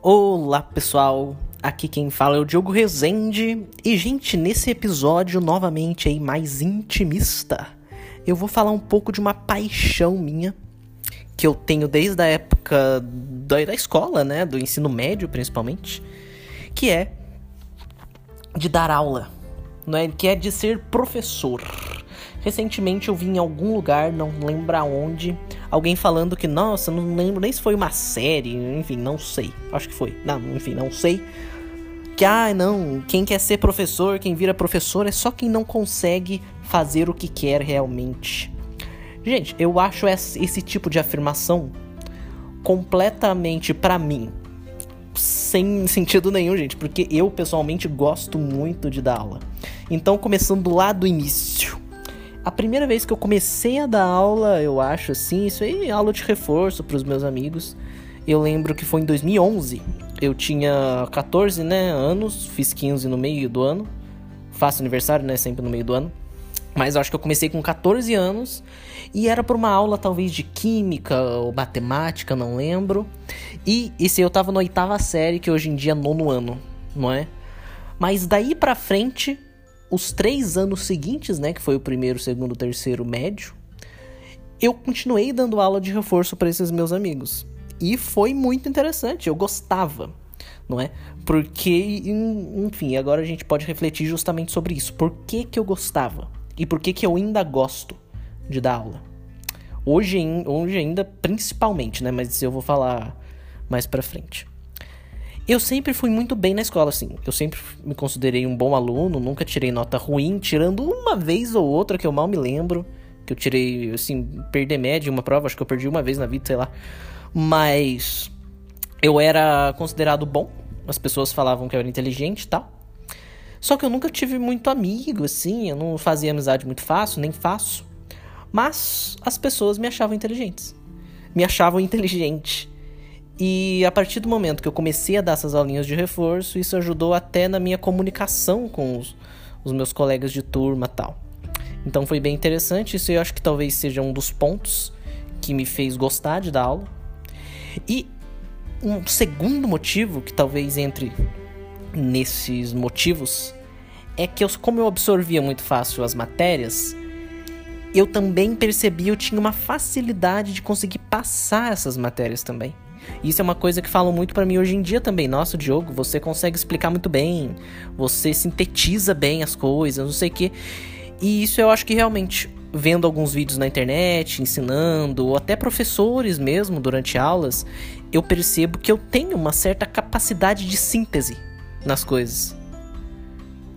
Olá pessoal, aqui quem fala é o Diogo Rezende e gente, nesse episódio novamente aí mais intimista, eu vou falar um pouco de uma paixão minha que eu tenho desde a época da, da escola, né, do ensino médio principalmente, que é de dar aula, não é? Que é de ser professor. Recentemente eu vi em algum lugar, não lembro aonde, alguém falando que, nossa, não lembro nem se foi uma série, enfim, não sei. Acho que foi. Não, enfim, não sei. Que, ah, não, quem quer ser professor, quem vira professor é só quem não consegue fazer o que quer realmente. Gente, eu acho esse tipo de afirmação completamente para mim sem sentido nenhum, gente, porque eu pessoalmente gosto muito de dar aula. Então, começando lá do início. A primeira vez que eu comecei a dar aula, eu acho assim, isso aí, aula de reforço para os meus amigos. Eu lembro que foi em 2011. Eu tinha 14, né, anos, fiz 15 no meio do ano. Faço aniversário, né, sempre no meio do ano. Mas eu acho que eu comecei com 14 anos e era por uma aula talvez de química ou matemática, não lembro. E esse eu tava na oitava série, que hoje em dia é nono ano, não é? Mas daí pra frente os três anos seguintes, né, que foi o primeiro, segundo, terceiro, médio, eu continuei dando aula de reforço para esses meus amigos. E foi muito interessante, eu gostava, não é? Porque, enfim, agora a gente pode refletir justamente sobre isso. Por que, que eu gostava? E por que, que eu ainda gosto de dar aula? Hoje, hoje ainda, principalmente, né? Mas eu vou falar mais pra frente. Eu sempre fui muito bem na escola, assim. Eu sempre me considerei um bom aluno, nunca tirei nota ruim, tirando uma vez ou outra que eu mal me lembro. Que eu tirei, assim, perder média em uma prova, acho que eu perdi uma vez na vida, sei lá. Mas eu era considerado bom, as pessoas falavam que eu era inteligente e tal. Só que eu nunca tive muito amigo, assim, eu não fazia amizade muito fácil, nem faço. Mas as pessoas me achavam inteligentes. Me achavam inteligente. E a partir do momento que eu comecei a dar essas aulinhas de reforço, isso ajudou até na minha comunicação com os, os meus colegas de turma tal. Então foi bem interessante, isso eu acho que talvez seja um dos pontos que me fez gostar de dar aula. E um segundo motivo, que talvez entre nesses motivos, é que eu, como eu absorvia muito fácil as matérias, eu também percebi eu tinha uma facilidade de conseguir passar essas matérias também. Isso é uma coisa que falam muito para mim hoje em dia também. Nossa, Diogo, você consegue explicar muito bem, você sintetiza bem as coisas, não sei o quê. E isso eu acho que realmente, vendo alguns vídeos na internet, ensinando, ou até professores mesmo durante aulas, eu percebo que eu tenho uma certa capacidade de síntese nas coisas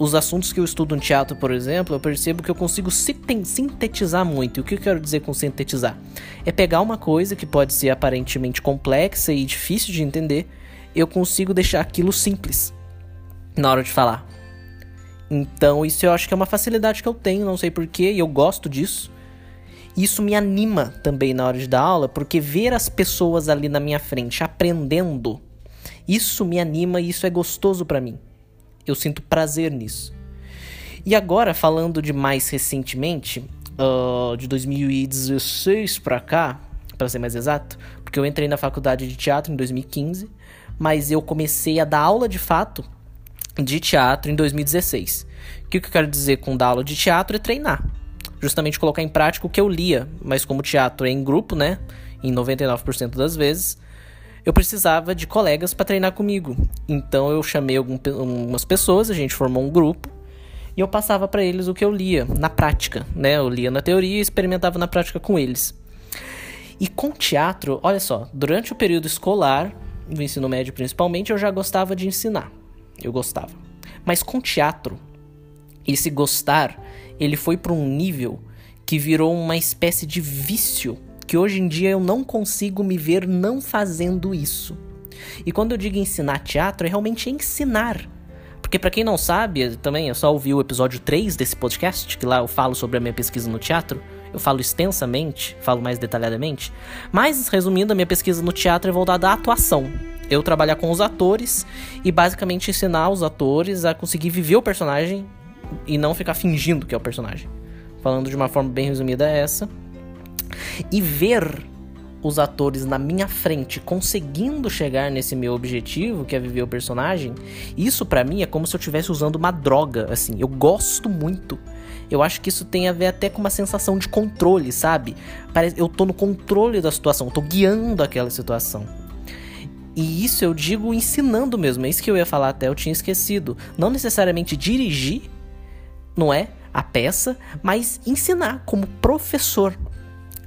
os assuntos que eu estudo no teatro, por exemplo, eu percebo que eu consigo sintetizar muito. E o que eu quero dizer com sintetizar? É pegar uma coisa que pode ser aparentemente complexa e difícil de entender, eu consigo deixar aquilo simples na hora de falar. Então, isso eu acho que é uma facilidade que eu tenho, não sei porquê, e eu gosto disso. Isso me anima também na hora de dar aula, porque ver as pessoas ali na minha frente aprendendo, isso me anima e isso é gostoso para mim. Eu sinto prazer nisso. E agora, falando de mais recentemente, uh, de 2016 pra cá, para ser mais exato, porque eu entrei na faculdade de teatro em 2015, mas eu comecei a dar aula de fato de teatro em 2016. O que eu quero dizer com dar aula de teatro é treinar. Justamente colocar em prática o que eu lia, mas como teatro é em grupo, né? Em 99% das vezes, eu precisava de colegas para treinar comigo. Então eu chamei algumas pessoas, a gente formou um grupo e eu passava para eles o que eu lia na prática, né? Eu lia na teoria e experimentava na prática com eles. E com teatro, olha só, durante o período escolar, no ensino médio principalmente, eu já gostava de ensinar. Eu gostava. Mas com teatro, esse gostar, ele foi para um nível que virou uma espécie de vício que hoje em dia eu não consigo me ver não fazendo isso. E quando eu digo ensinar teatro, é realmente ensinar. Porque para quem não sabe, também é só ouvir o episódio 3 desse podcast, que lá eu falo sobre a minha pesquisa no teatro. Eu falo extensamente, falo mais detalhadamente. Mas, resumindo, a minha pesquisa no teatro é voltada à atuação. Eu trabalhar com os atores e basicamente ensinar os atores a conseguir viver o personagem e não ficar fingindo que é o personagem. Falando de uma forma bem resumida é essa e ver os atores na minha frente conseguindo chegar nesse meu objetivo, que é viver o personagem, isso para mim é como se eu estivesse usando uma droga, assim. Eu gosto muito. Eu acho que isso tem a ver até com uma sensação de controle, sabe? Parece eu tô no controle da situação, eu tô guiando aquela situação. E isso eu digo ensinando mesmo, é isso que eu ia falar até, eu tinha esquecido. Não necessariamente dirigir, não é? A peça, mas ensinar como professor.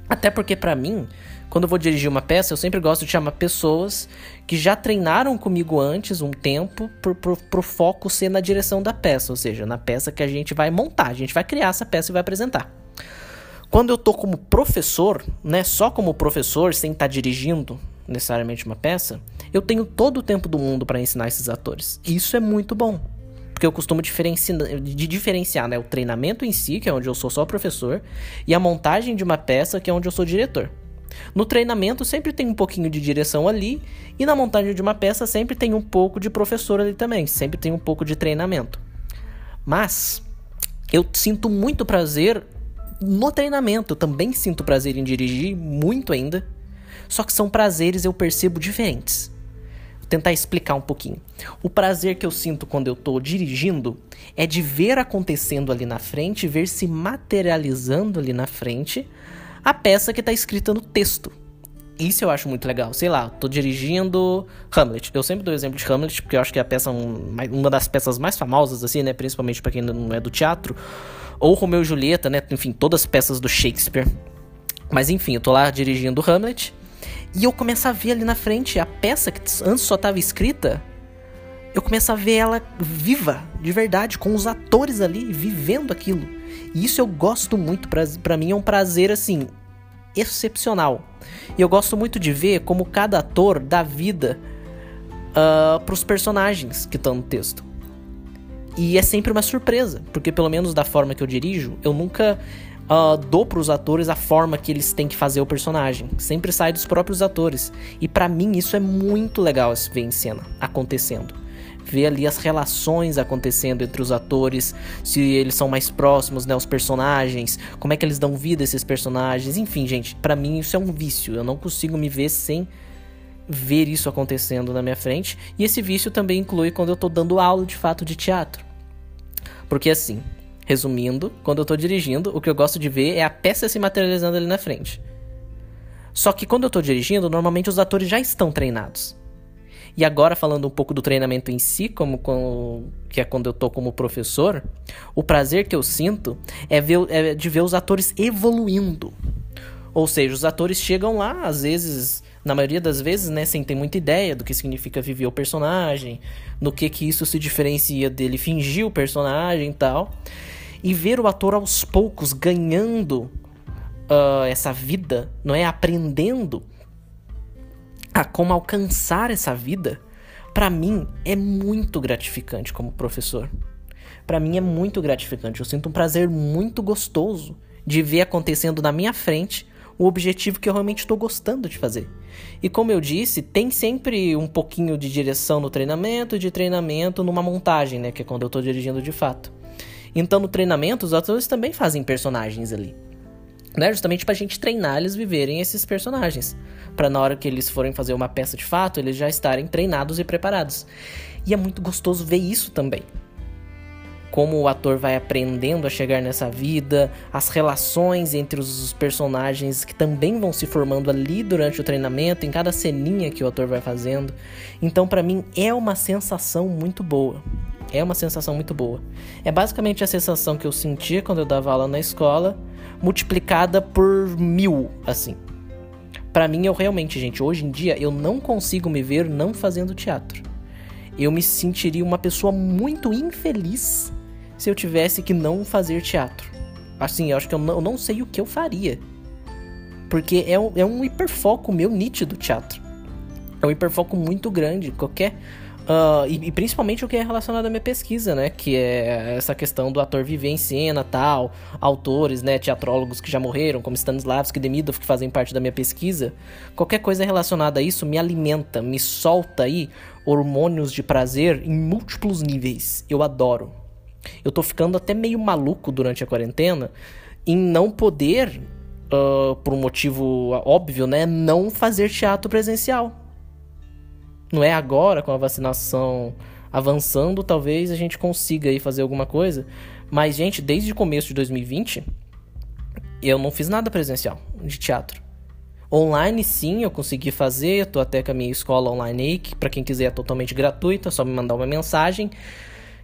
Até porque para mim, quando eu vou dirigir uma peça, eu sempre gosto de chamar pessoas que já treinaram comigo antes um tempo pro, pro, pro foco ser na direção da peça, ou seja, na peça que a gente vai montar, a gente vai criar essa peça e vai apresentar. Quando eu tô como professor, né, só como professor, sem estar tá dirigindo necessariamente uma peça, eu tenho todo o tempo do mundo para ensinar esses atores. Isso é muito bom. Porque eu costumo diferenci... de diferenciar né, o treinamento em si, que é onde eu sou só professor, e a montagem de uma peça, que é onde eu sou diretor. No treinamento sempre tem um pouquinho de direção ali, e na montagem de uma peça sempre tem um pouco de professor ali também, sempre tem um pouco de treinamento. Mas eu sinto muito prazer no treinamento, eu também sinto prazer em dirigir, muito ainda. Só que são prazeres eu percebo diferentes. Tentar explicar um pouquinho. O prazer que eu sinto quando eu estou dirigindo é de ver acontecendo ali na frente, ver se materializando ali na frente a peça que está escrita no texto. Isso eu acho muito legal. Sei lá, tô dirigindo Hamlet. Eu sempre dou o exemplo de Hamlet, porque eu acho que é a peça uma das peças mais famosas, assim, né? Principalmente para quem não é do teatro. Ou Romeu e Julieta, né? Enfim, todas as peças do Shakespeare. Mas enfim, eu tô lá dirigindo Hamlet. E eu começo a ver ali na frente a peça que antes só estava escrita. Eu começo a ver ela viva, de verdade, com os atores ali vivendo aquilo. E isso eu gosto muito, para mim é um prazer assim excepcional. E eu gosto muito de ver como cada ator dá vida uh, pros personagens que estão no texto. E é sempre uma surpresa, porque pelo menos da forma que eu dirijo, eu nunca uh, dou pros atores a forma que eles têm que fazer o personagem. Sempre sai dos próprios atores. E para mim isso é muito legal ver em cena, acontecendo ver ali as relações acontecendo entre os atores, se eles são mais próximos, né, os personagens, como é que eles dão vida a esses personagens, enfim, gente, para mim isso é um vício. Eu não consigo me ver sem ver isso acontecendo na minha frente, e esse vício também inclui quando eu tô dando aula de fato de teatro. Porque assim, resumindo, quando eu tô dirigindo, o que eu gosto de ver é a peça se materializando ali na frente. Só que quando eu tô dirigindo, normalmente os atores já estão treinados. E agora falando um pouco do treinamento em si, como, que é quando eu tô como professor, o prazer que eu sinto é, ver, é de ver os atores evoluindo. Ou seja, os atores chegam lá, às vezes, na maioria das vezes, né, sem ter muita ideia do que significa viver o personagem, no que que isso se diferencia dele fingir o personagem e tal. E ver o ator aos poucos ganhando uh, essa vida, não é? Aprendendo a como alcançar essa vida, para mim é muito gratificante como professor. Para mim é muito gratificante. Eu sinto um prazer muito gostoso de ver acontecendo na minha frente o objetivo que eu realmente estou gostando de fazer. E como eu disse, tem sempre um pouquinho de direção no treinamento, de treinamento numa montagem, né, que é quando eu estou dirigindo de fato. Então no treinamento os atores também fazem personagens ali né? Justamente pra gente treinar eles viverem esses personagens. para na hora que eles forem fazer uma peça de fato, eles já estarem treinados e preparados. E é muito gostoso ver isso também. Como o ator vai aprendendo a chegar nessa vida, as relações entre os personagens que também vão se formando ali durante o treinamento, em cada ceninha que o ator vai fazendo. Então, para mim, é uma sensação muito boa. É uma sensação muito boa. É basicamente a sensação que eu sentia quando eu dava aula na escola, multiplicada por mil, assim. Para mim, eu realmente, gente, hoje em dia, eu não consigo me ver não fazendo teatro. Eu me sentiria uma pessoa muito infeliz se eu tivesse que não fazer teatro. Assim, eu acho que eu não, eu não sei o que eu faria. Porque é um, é um hiperfoco meu nítido teatro. É um hiperfoco muito grande. Qualquer Uh, e, e, principalmente o que é relacionado à minha pesquisa, né? Que é essa questão do ator viver em cena, tal, autores, né? Teatrólogos que já morreram, como Stanislavski e Demidov, que fazem parte da minha pesquisa. Qualquer coisa relacionada a isso me alimenta, me solta aí hormônios de prazer em múltiplos níveis. Eu adoro. Eu tô ficando até meio maluco durante a quarentena em não poder uh, por um motivo óbvio, né? Não fazer teatro presencial. Não é agora, com a vacinação avançando, talvez a gente consiga aí fazer alguma coisa. Mas, gente, desde o começo de 2020, eu não fiz nada presencial de teatro. Online, sim, eu consegui fazer. Eu tô até com a minha escola online aí, que pra quem quiser é totalmente gratuita, é só me mandar uma mensagem.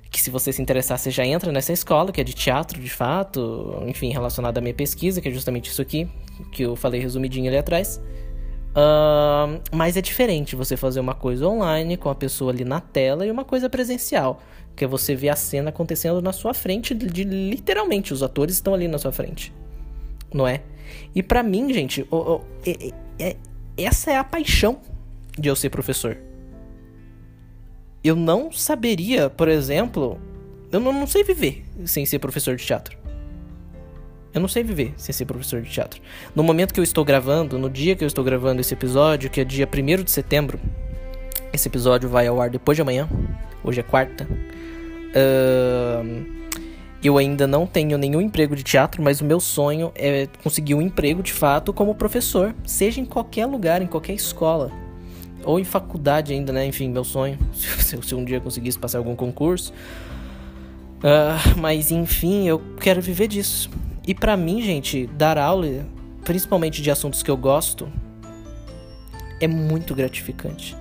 Que se você se interessar, você já entra nessa escola, que é de teatro, de fato, enfim, relacionada à minha pesquisa, que é justamente isso aqui, que eu falei resumidinho ali atrás. Uh, mas é diferente você fazer uma coisa online com a pessoa ali na tela e uma coisa presencial, que é você ver a cena acontecendo na sua frente, de, de literalmente os atores estão ali na sua frente, não é? E para mim, gente, oh, oh, é, é, essa é a paixão de eu ser professor. Eu não saberia, por exemplo, eu não, não sei viver sem ser professor de teatro. Eu não sei viver sem ser professor de teatro. No momento que eu estou gravando, no dia que eu estou gravando esse episódio, que é dia 1 de setembro, esse episódio vai ao ar depois de amanhã. Hoje é quarta. Uh, eu ainda não tenho nenhum emprego de teatro, mas o meu sonho é conseguir um emprego de fato como professor, seja em qualquer lugar, em qualquer escola. Ou em faculdade ainda, né? Enfim, meu sonho. Se eu, se um dia conseguisse passar algum concurso. Uh, mas enfim, eu quero viver disso. E para mim, gente, dar aula, principalmente de assuntos que eu gosto, é muito gratificante.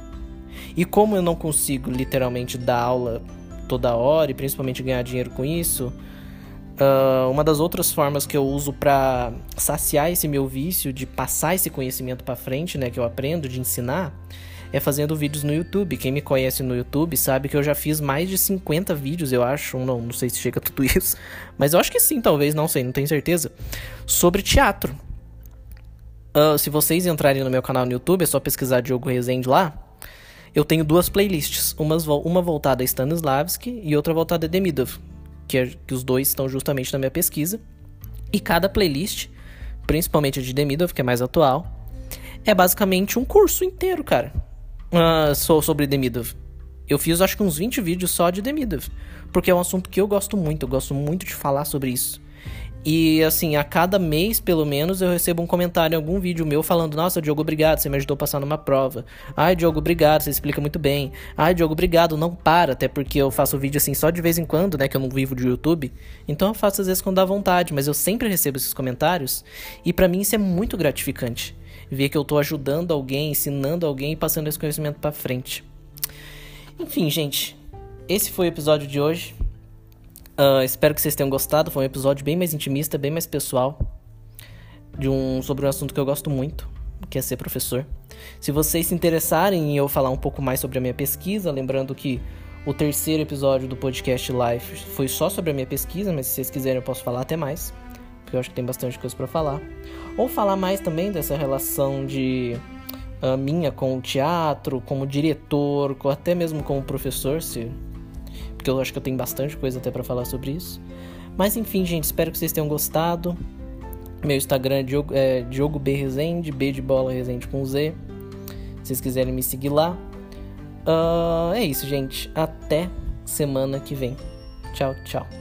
E como eu não consigo literalmente dar aula toda hora e principalmente ganhar dinheiro com isso, uh, uma das outras formas que eu uso para saciar esse meu vício de passar esse conhecimento para frente, né, que eu aprendo de ensinar, é fazendo vídeos no YouTube. Quem me conhece no YouTube sabe que eu já fiz mais de 50 vídeos, eu acho. Não, não sei se chega a tudo isso. Mas eu acho que sim, talvez, não sei, não tenho certeza. Sobre teatro. Uh, se vocês entrarem no meu canal no YouTube, é só pesquisar Diogo Rezende lá. Eu tenho duas playlists. Uma voltada a Stanislavski e outra voltada a Demidov. Que, é, que os dois estão justamente na minha pesquisa. E cada playlist, principalmente a de Demidov, que é mais atual, é basicamente um curso inteiro, cara uh, sobre Demidov. Eu fiz acho que uns 20 vídeos só de Demidov. Porque é um assunto que eu gosto muito, eu gosto muito de falar sobre isso. E assim, a cada mês, pelo menos, eu recebo um comentário em algum vídeo meu falando: Nossa, Diogo, obrigado, você me ajudou a passar numa prova. Ai, Diogo, obrigado, você explica muito bem. Ai, Diogo, obrigado, não para, até porque eu faço vídeo assim só de vez em quando, né? Que eu não vivo de YouTube. Então eu faço às vezes quando dá vontade, mas eu sempre recebo esses comentários. E para mim isso é muito gratificante ver que eu estou ajudando alguém, ensinando alguém e passando esse conhecimento para frente. Enfim, gente, esse foi o episódio de hoje. Uh, espero que vocês tenham gostado. Foi um episódio bem mais intimista, bem mais pessoal, de um sobre um assunto que eu gosto muito, que é ser professor. Se vocês se interessarem em eu falar um pouco mais sobre a minha pesquisa, lembrando que o terceiro episódio do podcast Life foi só sobre a minha pesquisa, mas se vocês quiserem eu posso falar até mais porque eu acho que tem bastante coisa para falar. Ou falar mais também dessa relação de uh, minha com o teatro, como diretor, ou até mesmo como professor, se porque eu acho que eu tenho bastante coisa até para falar sobre isso. Mas enfim, gente, espero que vocês tenham gostado. Meu Instagram é Diogo, é Diogo B Resende, B de bola Resende com Z. Se vocês quiserem me seguir lá. Uh, é isso, gente. Até semana que vem. Tchau, tchau.